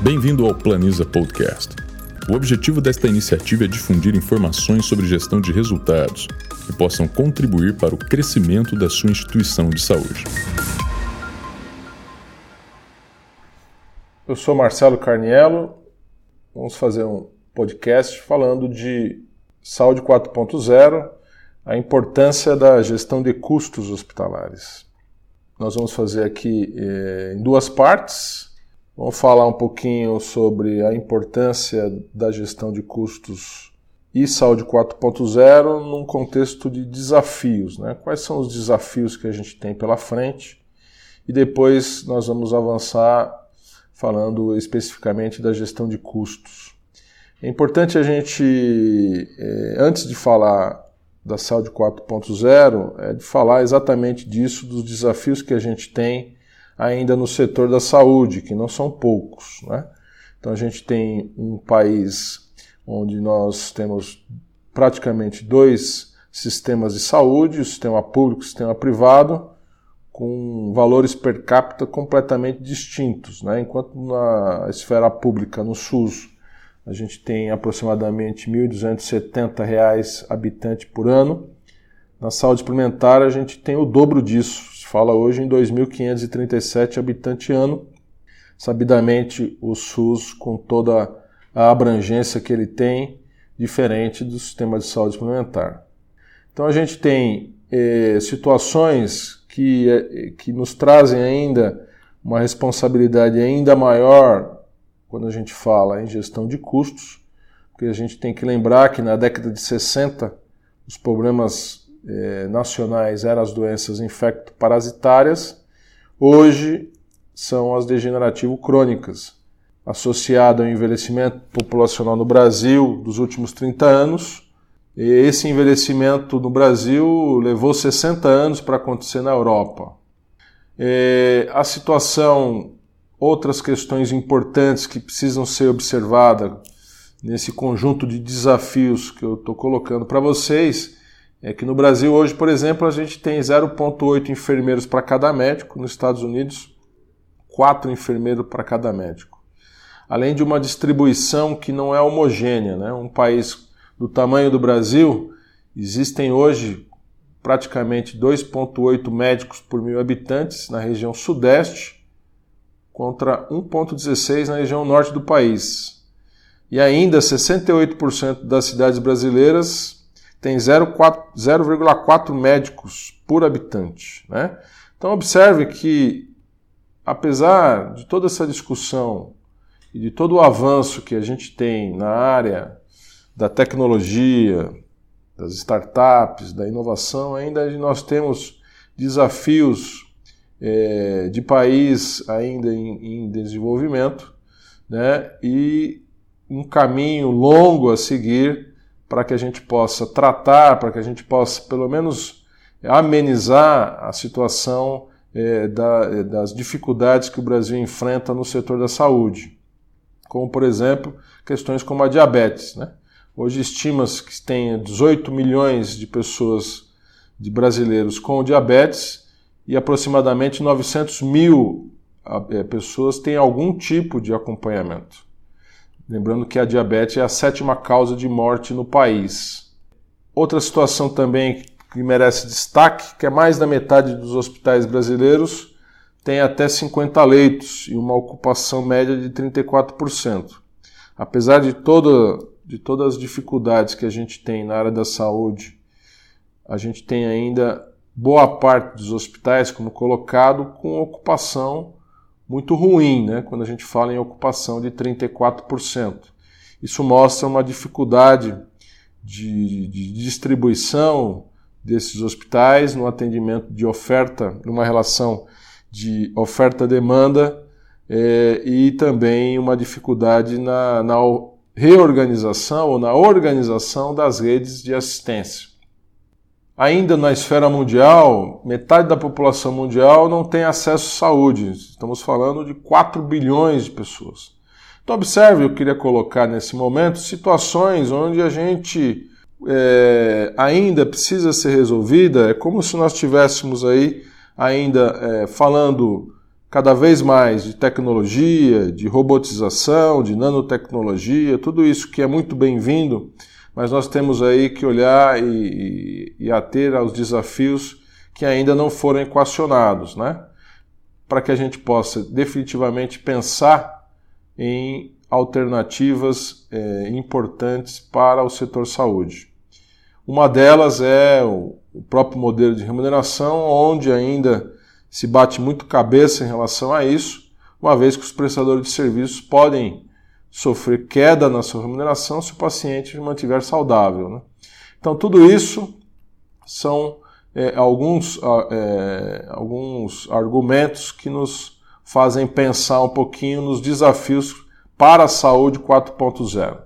Bem-vindo ao Planiza Podcast. O objetivo desta iniciativa é difundir informações sobre gestão de resultados que possam contribuir para o crescimento da sua instituição de saúde. Eu sou Marcelo Carniello. Vamos fazer um podcast falando de saúde 4.0, a importância da gestão de custos hospitalares. Nós vamos fazer aqui eh, em duas partes. Vamos falar um pouquinho sobre a importância da gestão de custos e saúde 4.0 num contexto de desafios. Né? Quais são os desafios que a gente tem pela frente? E depois nós vamos avançar falando especificamente da gestão de custos. É importante a gente, eh, antes de falar da saúde 4.0 é de falar exatamente disso, dos desafios que a gente tem ainda no setor da saúde, que não são poucos. Né? Então a gente tem um país onde nós temos praticamente dois sistemas de saúde, o sistema público e o sistema privado, com valores per capita completamente distintos. Né? Enquanto na esfera pública, no SUS, a gente tem aproximadamente R$ 1.270 habitante por ano. Na saúde suplementar, a gente tem o dobro disso. Fala hoje em 2.537 habitante ano. Sabidamente, o SUS, com toda a abrangência que ele tem, diferente do sistema de saúde suplementar. Então, a gente tem eh, situações que, eh, que nos trazem ainda uma responsabilidade ainda maior quando a gente fala em gestão de custos, porque a gente tem que lembrar que na década de 60 os problemas eh, nacionais eram as doenças infecto-parasitárias, hoje são as degenerativo-crônicas, associado ao envelhecimento populacional no Brasil dos últimos 30 anos. E esse envelhecimento no Brasil levou 60 anos para acontecer na Europa. Eh, a situação outras questões importantes que precisam ser observadas nesse conjunto de desafios que eu estou colocando para vocês é que no Brasil hoje, por exemplo, a gente tem 0,8 enfermeiros para cada médico, nos Estados Unidos, 4 enfermeiros para cada médico. Além de uma distribuição que não é homogênea, né? um país do tamanho do Brasil, existem hoje praticamente 2,8 médicos por mil habitantes na região sudeste contra 1,16 na região norte do país. E ainda 68% das cidades brasileiras têm 0,4 médicos por habitante. Né? Então, observe que, apesar de toda essa discussão e de todo o avanço que a gente tem na área da tecnologia, das startups, da inovação, ainda nós temos desafios é, de país ainda em, em desenvolvimento, né? E um caminho longo a seguir para que a gente possa tratar, para que a gente possa pelo menos amenizar a situação é, da, das dificuldades que o Brasil enfrenta no setor da saúde, como por exemplo questões como a diabetes. Né? Hoje estima-se que tem 18 milhões de pessoas, de brasileiros com diabetes e aproximadamente 900 mil é, pessoas têm algum tipo de acompanhamento. Lembrando que a diabetes é a sétima causa de morte no país. Outra situação também que merece destaque, que é mais da metade dos hospitais brasileiros tem até 50 leitos e uma ocupação média de 34%. Apesar de, toda, de todas as dificuldades que a gente tem na área da saúde, a gente tem ainda boa parte dos hospitais, como colocado, com ocupação muito ruim, né? quando a gente fala em ocupação de 34%. Isso mostra uma dificuldade de, de distribuição desses hospitais no atendimento de oferta, numa relação de oferta-demanda é, e também uma dificuldade na, na reorganização ou na organização das redes de assistência. Ainda na esfera mundial, metade da população mundial não tem acesso à saúde. Estamos falando de 4 bilhões de pessoas. Então, observe, eu queria colocar nesse momento situações onde a gente é, ainda precisa ser resolvida. É como se nós estivéssemos aí ainda é, falando cada vez mais de tecnologia, de robotização, de nanotecnologia, tudo isso que é muito bem-vindo, mas nós temos aí que olhar e, e, ater aos desafios que ainda não foram equacionados, né? Para que a gente possa definitivamente pensar em alternativas é, importantes para o setor saúde. Uma delas é o próprio modelo de remuneração, onde ainda se bate muito cabeça em relação a isso, uma vez que os prestadores de serviços podem sofrer queda na sua remuneração se o paciente mantiver saudável. Né? Então, tudo isso são é, alguns, é, alguns argumentos que nos fazem pensar um pouquinho nos desafios para a saúde 4.0.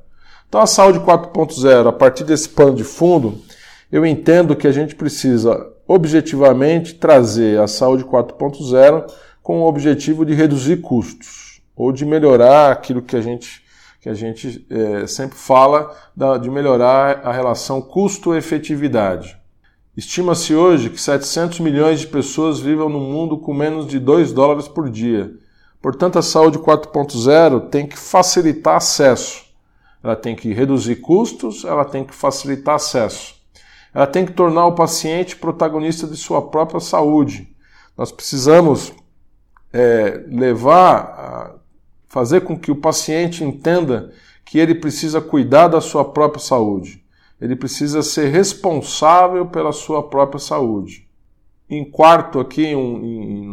Então, a saúde 4.0, a partir desse pano de fundo, eu entendo que a gente precisa objetivamente trazer a saúde 4.0 com o objetivo de reduzir custos ou de melhorar aquilo que a gente, que a gente é, sempre fala, de melhorar a relação custo-efetividade. Estima-se hoje que 700 milhões de pessoas vivam no mundo com menos de 2 dólares por dia. Portanto, a saúde 4.0 tem que facilitar acesso. Ela tem que reduzir custos, ela tem que facilitar acesso. Ela tem que tornar o paciente protagonista de sua própria saúde. Nós precisamos é, levar, fazer com que o paciente entenda que ele precisa cuidar da sua própria saúde. Ele precisa ser responsável pela sua própria saúde. Em quarto, aqui, um, em,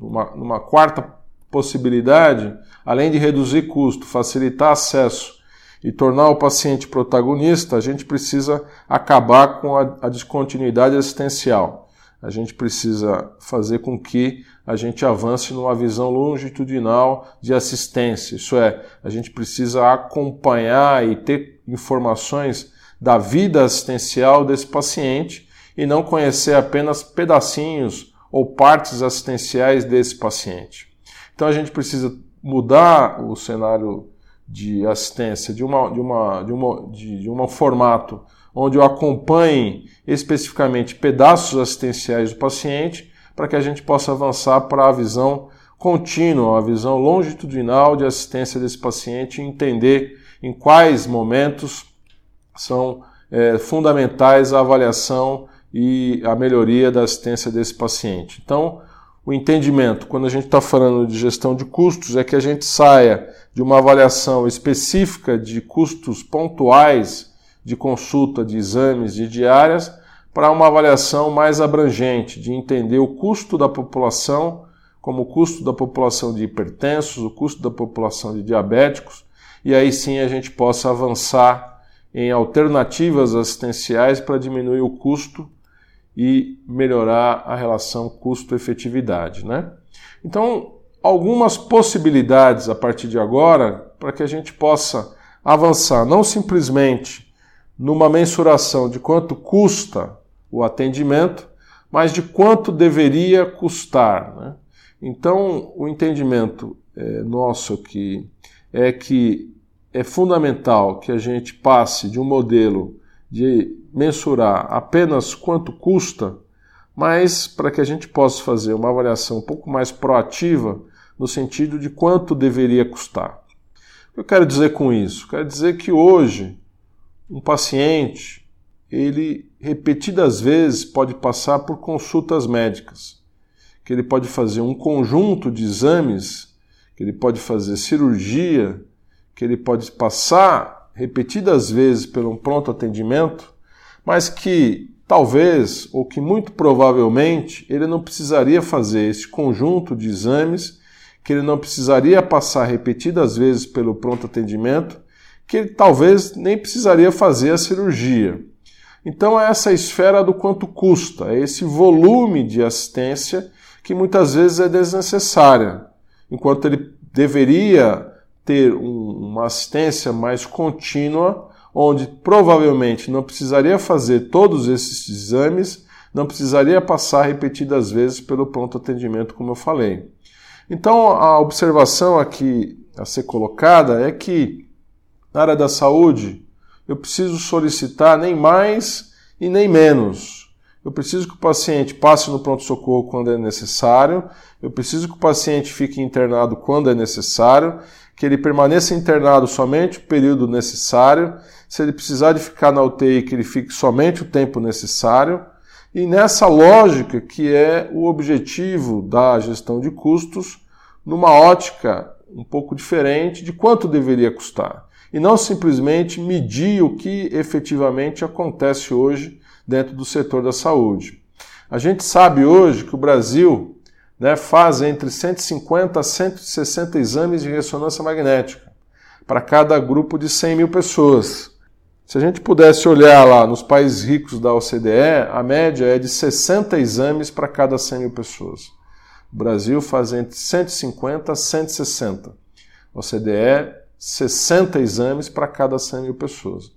numa, numa quarta possibilidade, além de reduzir custo, facilitar acesso e tornar o paciente protagonista, a gente precisa acabar com a, a descontinuidade assistencial. A gente precisa fazer com que a gente avance numa visão longitudinal de assistência. Isso é, a gente precisa acompanhar e ter informações da vida assistencial desse paciente e não conhecer apenas pedacinhos ou partes assistenciais desse paciente. Então a gente precisa mudar o cenário de assistência, de, uma, de, uma, de, uma, de, de um formato onde eu acompanhe especificamente pedaços assistenciais do paciente, para que a gente possa avançar para a visão contínua, a visão longitudinal de assistência desse paciente e entender em quais momentos são é, fundamentais a avaliação e a melhoria da assistência desse paciente. Então, o entendimento, quando a gente está falando de gestão de custos, é que a gente saia de uma avaliação específica de custos pontuais de consulta, de exames, de diárias, para uma avaliação mais abrangente, de entender o custo da população, como o custo da população de hipertensos, o custo da população de diabéticos, e aí sim a gente possa avançar em alternativas assistenciais para diminuir o custo e melhorar a relação custo-efetividade. Né? Então, algumas possibilidades a partir de agora para que a gente possa avançar não simplesmente numa mensuração de quanto custa o atendimento, mas de quanto deveria custar. Né? Então, o entendimento é, nosso aqui é que é fundamental que a gente passe de um modelo de mensurar apenas quanto custa, mas para que a gente possa fazer uma avaliação um pouco mais proativa no sentido de quanto deveria custar. O que eu quero dizer com isso? Quero dizer que hoje um paciente ele repetidas vezes pode passar por consultas médicas, que ele pode fazer um conjunto de exames, que ele pode fazer cirurgia, que ele pode passar repetidas vezes pelo um pronto atendimento mas que talvez, ou que muito provavelmente, ele não precisaria fazer esse conjunto de exames, que ele não precisaria passar repetidas vezes pelo pronto atendimento, que ele talvez nem precisaria fazer a cirurgia. Então, é essa esfera do quanto custa, é esse volume de assistência que muitas vezes é desnecessária, enquanto ele deveria ter um, uma assistência mais contínua onde provavelmente não precisaria fazer todos esses exames, não precisaria passar repetidas vezes pelo pronto atendimento, como eu falei. Então, a observação aqui a ser colocada é que na área da saúde eu preciso solicitar nem mais e nem menos. eu preciso que o paciente passe no pronto-socorro quando é necessário, eu preciso que o paciente fique internado quando é necessário, que ele permaneça internado somente o período necessário, se ele precisar de ficar na UTI, que ele fique somente o tempo necessário. E nessa lógica que é o objetivo da gestão de custos, numa ótica um pouco diferente de quanto deveria custar. E não simplesmente medir o que efetivamente acontece hoje dentro do setor da saúde. A gente sabe hoje que o Brasil né, faz entre 150 a 160 exames de ressonância magnética para cada grupo de 100 mil pessoas. Se a gente pudesse olhar lá nos países ricos da OCDE, a média é de 60 exames para cada 100 mil pessoas. O Brasil faz entre 150 a 160. A OCDE, 60 exames para cada 100 mil pessoas.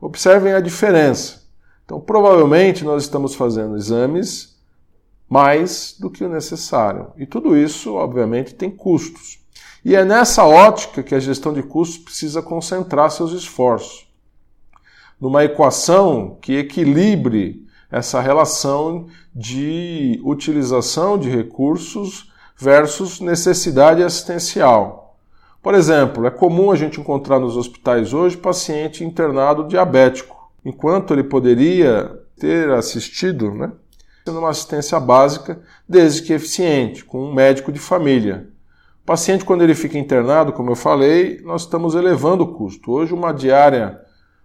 Observem a diferença. Então, provavelmente, nós estamos fazendo exames mais do que o necessário. E tudo isso, obviamente, tem custos. E é nessa ótica que a gestão de custos precisa concentrar seus esforços numa equação que equilibre essa relação de utilização de recursos versus necessidade assistencial. Por exemplo, é comum a gente encontrar nos hospitais hoje paciente internado diabético, enquanto ele poderia ter assistido, né, uma assistência básica, desde que eficiente, com um médico de família. O paciente, quando ele fica internado, como eu falei, nós estamos elevando o custo. Hoje, uma diária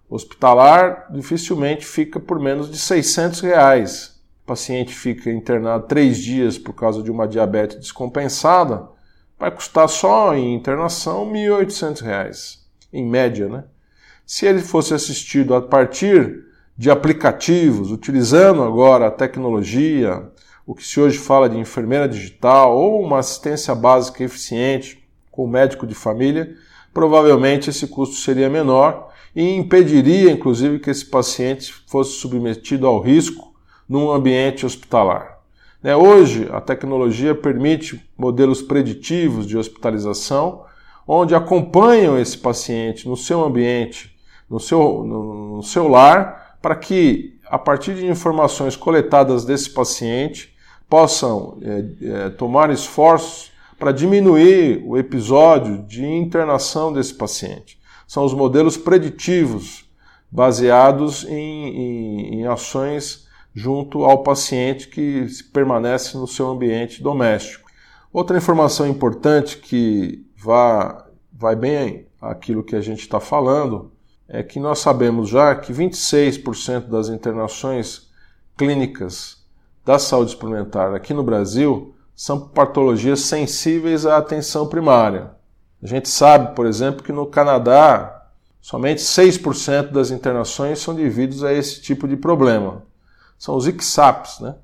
hospitalar dificilmente fica por menos de 600 reais. O paciente fica internado três dias por causa de uma diabetes descompensada, vai custar só em internação R$ 1.800, em média, né? Se ele fosse assistido a partir de aplicativos, utilizando agora a tecnologia, o que se hoje fala de enfermeira digital ou uma assistência básica eficiente com o médico de família, provavelmente esse custo seria menor e impediria, inclusive, que esse paciente fosse submetido ao risco num ambiente hospitalar. Né, hoje, a tecnologia permite modelos preditivos de hospitalização, onde acompanham esse paciente no seu ambiente, no seu, no, no seu lar, para que, a partir de informações coletadas desse paciente, possam é, é, tomar esforços para diminuir o episódio de internação desse paciente. São os modelos preditivos, baseados em, em, em ações junto ao paciente que permanece no seu ambiente doméstico. Outra informação importante que vai, vai bem aquilo que a gente está falando é que nós sabemos já que 26% das internações clínicas da saúde suplementar aqui no Brasil são patologias sensíveis à atenção primária. A gente sabe, por exemplo, que no Canadá somente 6% das internações são devidos a esse tipo de problema. São os ICSAPs, né?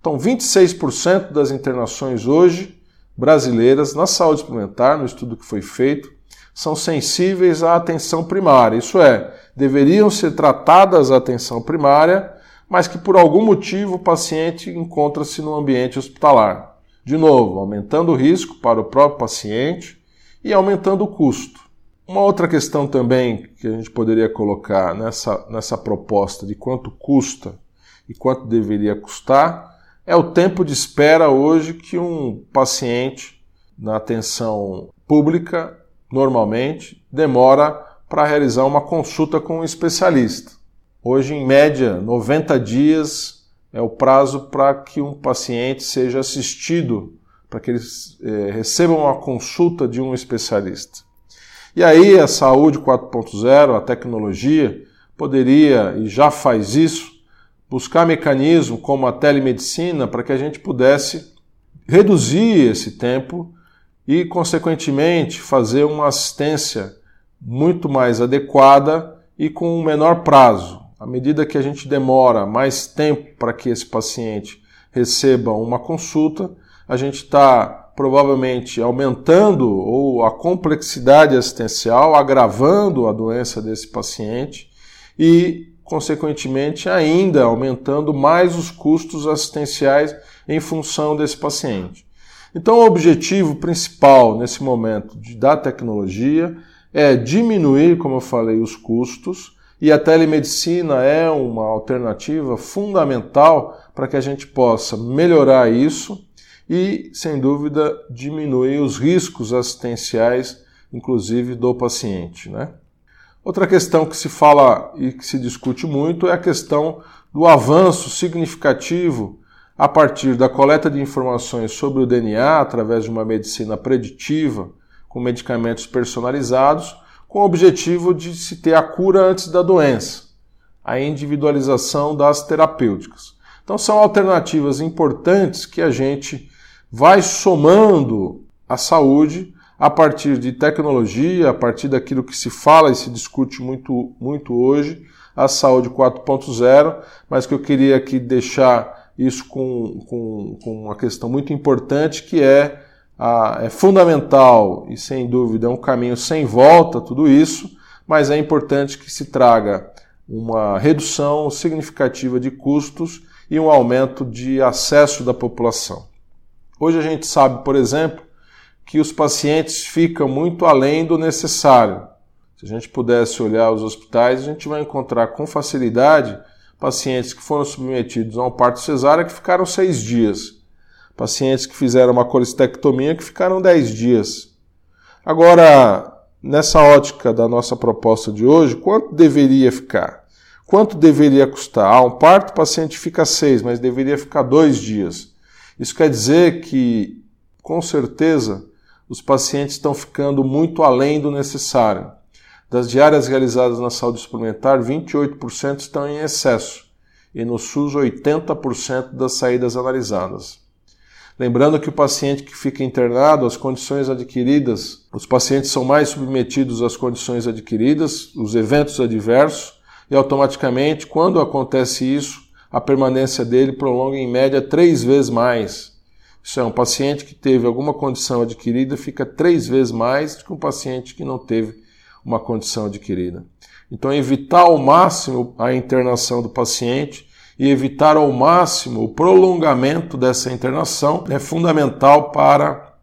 Então, 26% das internações hoje brasileiras na saúde suplementar, no estudo que foi feito, são sensíveis à atenção primária. Isso é, deveriam ser tratadas a atenção primária, mas que por algum motivo o paciente encontra-se no ambiente hospitalar. De novo, aumentando o risco para o próprio paciente, e aumentando o custo. Uma outra questão também que a gente poderia colocar nessa, nessa proposta de quanto custa e quanto deveria custar é o tempo de espera hoje que um paciente na atenção pública normalmente demora para realizar uma consulta com um especialista. Hoje, em média, 90 dias é o prazo para que um paciente seja assistido para que eles é, recebam uma consulta de um especialista. E aí a saúde 4.0, a tecnologia, poderia, e já faz isso, buscar mecanismos como a telemedicina para que a gente pudesse reduzir esse tempo e, consequentemente, fazer uma assistência muito mais adequada e com um menor prazo. À medida que a gente demora mais tempo para que esse paciente receba uma consulta, a gente está provavelmente aumentando ou a complexidade assistencial, agravando a doença desse paciente e, consequentemente, ainda aumentando mais os custos assistenciais em função desse paciente. Então, o objetivo principal nesse momento da tecnologia é diminuir, como eu falei, os custos e a telemedicina é uma alternativa fundamental para que a gente possa melhorar isso e, sem dúvida, diminuir os riscos assistenciais, inclusive do paciente. Né? Outra questão que se fala e que se discute muito é a questão do avanço significativo a partir da coleta de informações sobre o DNA através de uma medicina preditiva com medicamentos personalizados, com o objetivo de se ter a cura antes da doença, a individualização das terapêuticas. Então são alternativas importantes que a gente vai somando a saúde a partir de tecnologia, a partir daquilo que se fala e se discute muito, muito hoje, a saúde 4.0, mas que eu queria aqui deixar isso com, com, com uma questão muito importante, que é, a, é fundamental e sem dúvida é um caminho sem volta tudo isso, mas é importante que se traga uma redução significativa de custos e um aumento de acesso da população. Hoje a gente sabe, por exemplo, que os pacientes ficam muito além do necessário. Se a gente pudesse olhar os hospitais, a gente vai encontrar com facilidade pacientes que foram submetidos a um parto cesárea que ficaram seis dias, pacientes que fizeram uma colestectomia que ficaram dez dias. Agora, nessa ótica da nossa proposta de hoje, quanto deveria ficar? Quanto deveria custar? Ah, um parto o paciente fica seis, mas deveria ficar dois dias. Isso quer dizer que, com certeza, os pacientes estão ficando muito além do necessário. Das diárias realizadas na saúde suplementar, 28% estão em excesso e no SUS 80% das saídas analisadas. Lembrando que o paciente que fica internado, as condições adquiridas, os pacientes são mais submetidos às condições adquiridas, os eventos adversos, e automaticamente, quando acontece isso, a permanência dele prolonga em média três vezes mais isso é, um paciente que teve alguma condição adquirida fica três vezes mais do que um paciente que não teve uma condição adquirida. Então, evitar ao máximo a internação do paciente e evitar ao máximo o prolongamento dessa internação é fundamental para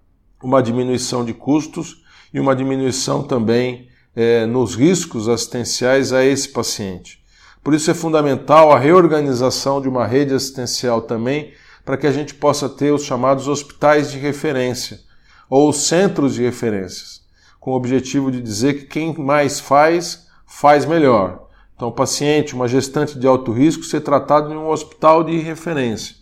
uma diminuição de custos e uma diminuição também é, nos riscos assistenciais a esse paciente. Por isso é fundamental a reorganização de uma rede assistencial também para que a gente possa ter os chamados hospitais de referência ou centros de referências, com o objetivo de dizer que quem mais faz, faz melhor. Então, paciente, uma gestante de alto risco, ser tratado em um hospital de referência.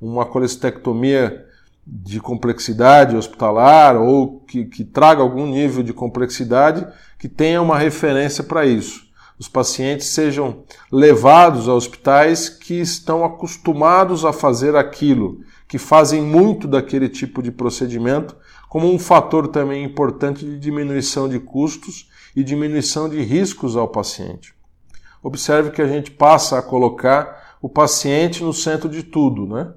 Uma colestectomia de complexidade hospitalar ou que, que traga algum nível de complexidade que tenha uma referência para isso os pacientes sejam levados a hospitais que estão acostumados a fazer aquilo, que fazem muito daquele tipo de procedimento, como um fator também importante de diminuição de custos e diminuição de riscos ao paciente. Observe que a gente passa a colocar o paciente no centro de tudo, né?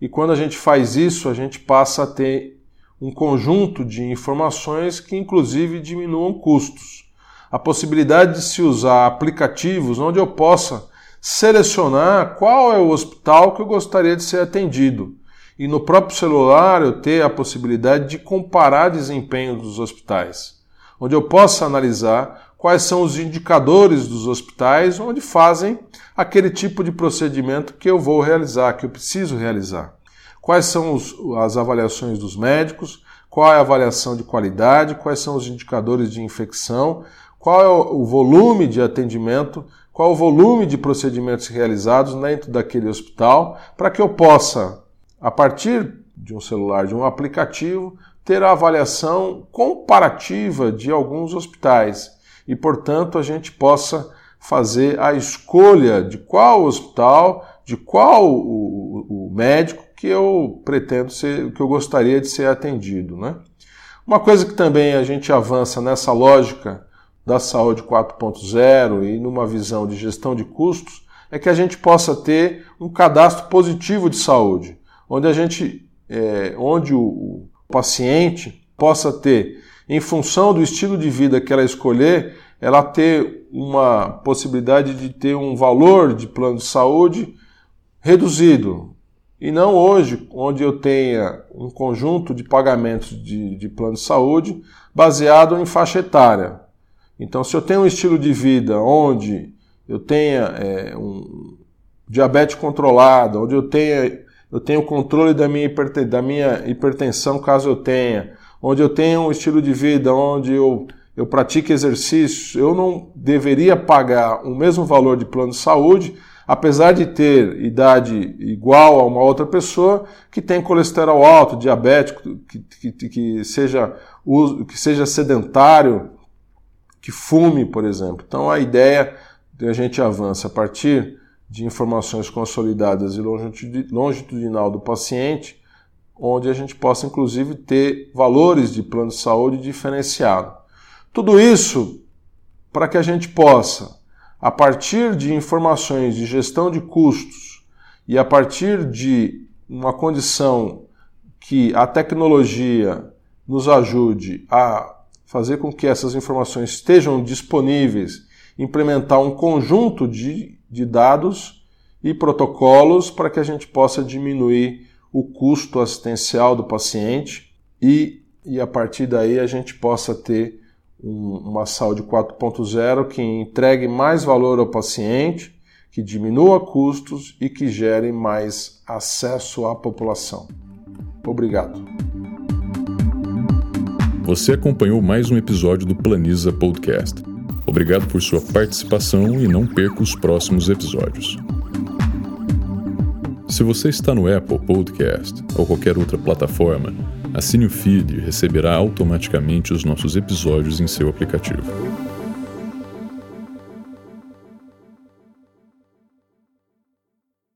E quando a gente faz isso, a gente passa a ter um conjunto de informações que inclusive diminuam custos a possibilidade de se usar aplicativos onde eu possa selecionar qual é o hospital que eu gostaria de ser atendido. E no próprio celular eu ter a possibilidade de comparar desempenho dos hospitais, onde eu possa analisar quais são os indicadores dos hospitais onde fazem aquele tipo de procedimento que eu vou realizar, que eu preciso realizar. Quais são os, as avaliações dos médicos, qual é a avaliação de qualidade, quais são os indicadores de infecção, qual é o volume de atendimento, qual é o volume de procedimentos realizados dentro daquele hospital, para que eu possa, a partir de um celular, de um aplicativo, ter a avaliação comparativa de alguns hospitais e, portanto, a gente possa fazer a escolha de qual hospital, de qual o, o médico que eu pretendo ser, que eu gostaria de ser atendido, né? Uma coisa que também a gente avança nessa lógica da saúde 4.0 e numa visão de gestão de custos é que a gente possa ter um cadastro positivo de saúde, onde a gente, é, onde o, o paciente possa ter, em função do estilo de vida que ela escolher, ela ter uma possibilidade de ter um valor de plano de saúde reduzido. E não hoje, onde eu tenha um conjunto de pagamentos de, de plano de saúde baseado em faixa etária. Então, se eu tenho um estilo de vida onde eu tenha é, um, diabetes controlada, onde eu tenha eu tenho controle da minha, da minha hipertensão caso eu tenha, onde eu tenho um estilo de vida onde eu, eu pratique exercício, eu não deveria pagar o mesmo valor de plano de saúde, apesar de ter idade igual a uma outra pessoa que tem colesterol alto, diabético, que, que, que, seja, que seja sedentário, que fume, por exemplo. Então a ideia de a gente avança a partir de informações consolidadas e longitudinal do paciente, onde a gente possa inclusive ter valores de plano de saúde diferenciado. Tudo isso para que a gente possa, a partir de informações de gestão de custos e a partir de uma condição que a tecnologia nos ajude a fazer com que essas informações estejam disponíveis, implementar um conjunto de de dados e protocolos para que a gente possa diminuir o custo assistencial do paciente e, e a partir daí a gente possa ter um, uma saúde 4.0 que entregue mais valor ao paciente, que diminua custos e que gere mais acesso à população. Obrigado. Você acompanhou mais um episódio do Planiza Podcast. Obrigado por sua participação e não perca os próximos episódios. Se você está no Apple Podcast ou qualquer outra plataforma, assine o feed e receberá automaticamente os nossos episódios em seu aplicativo.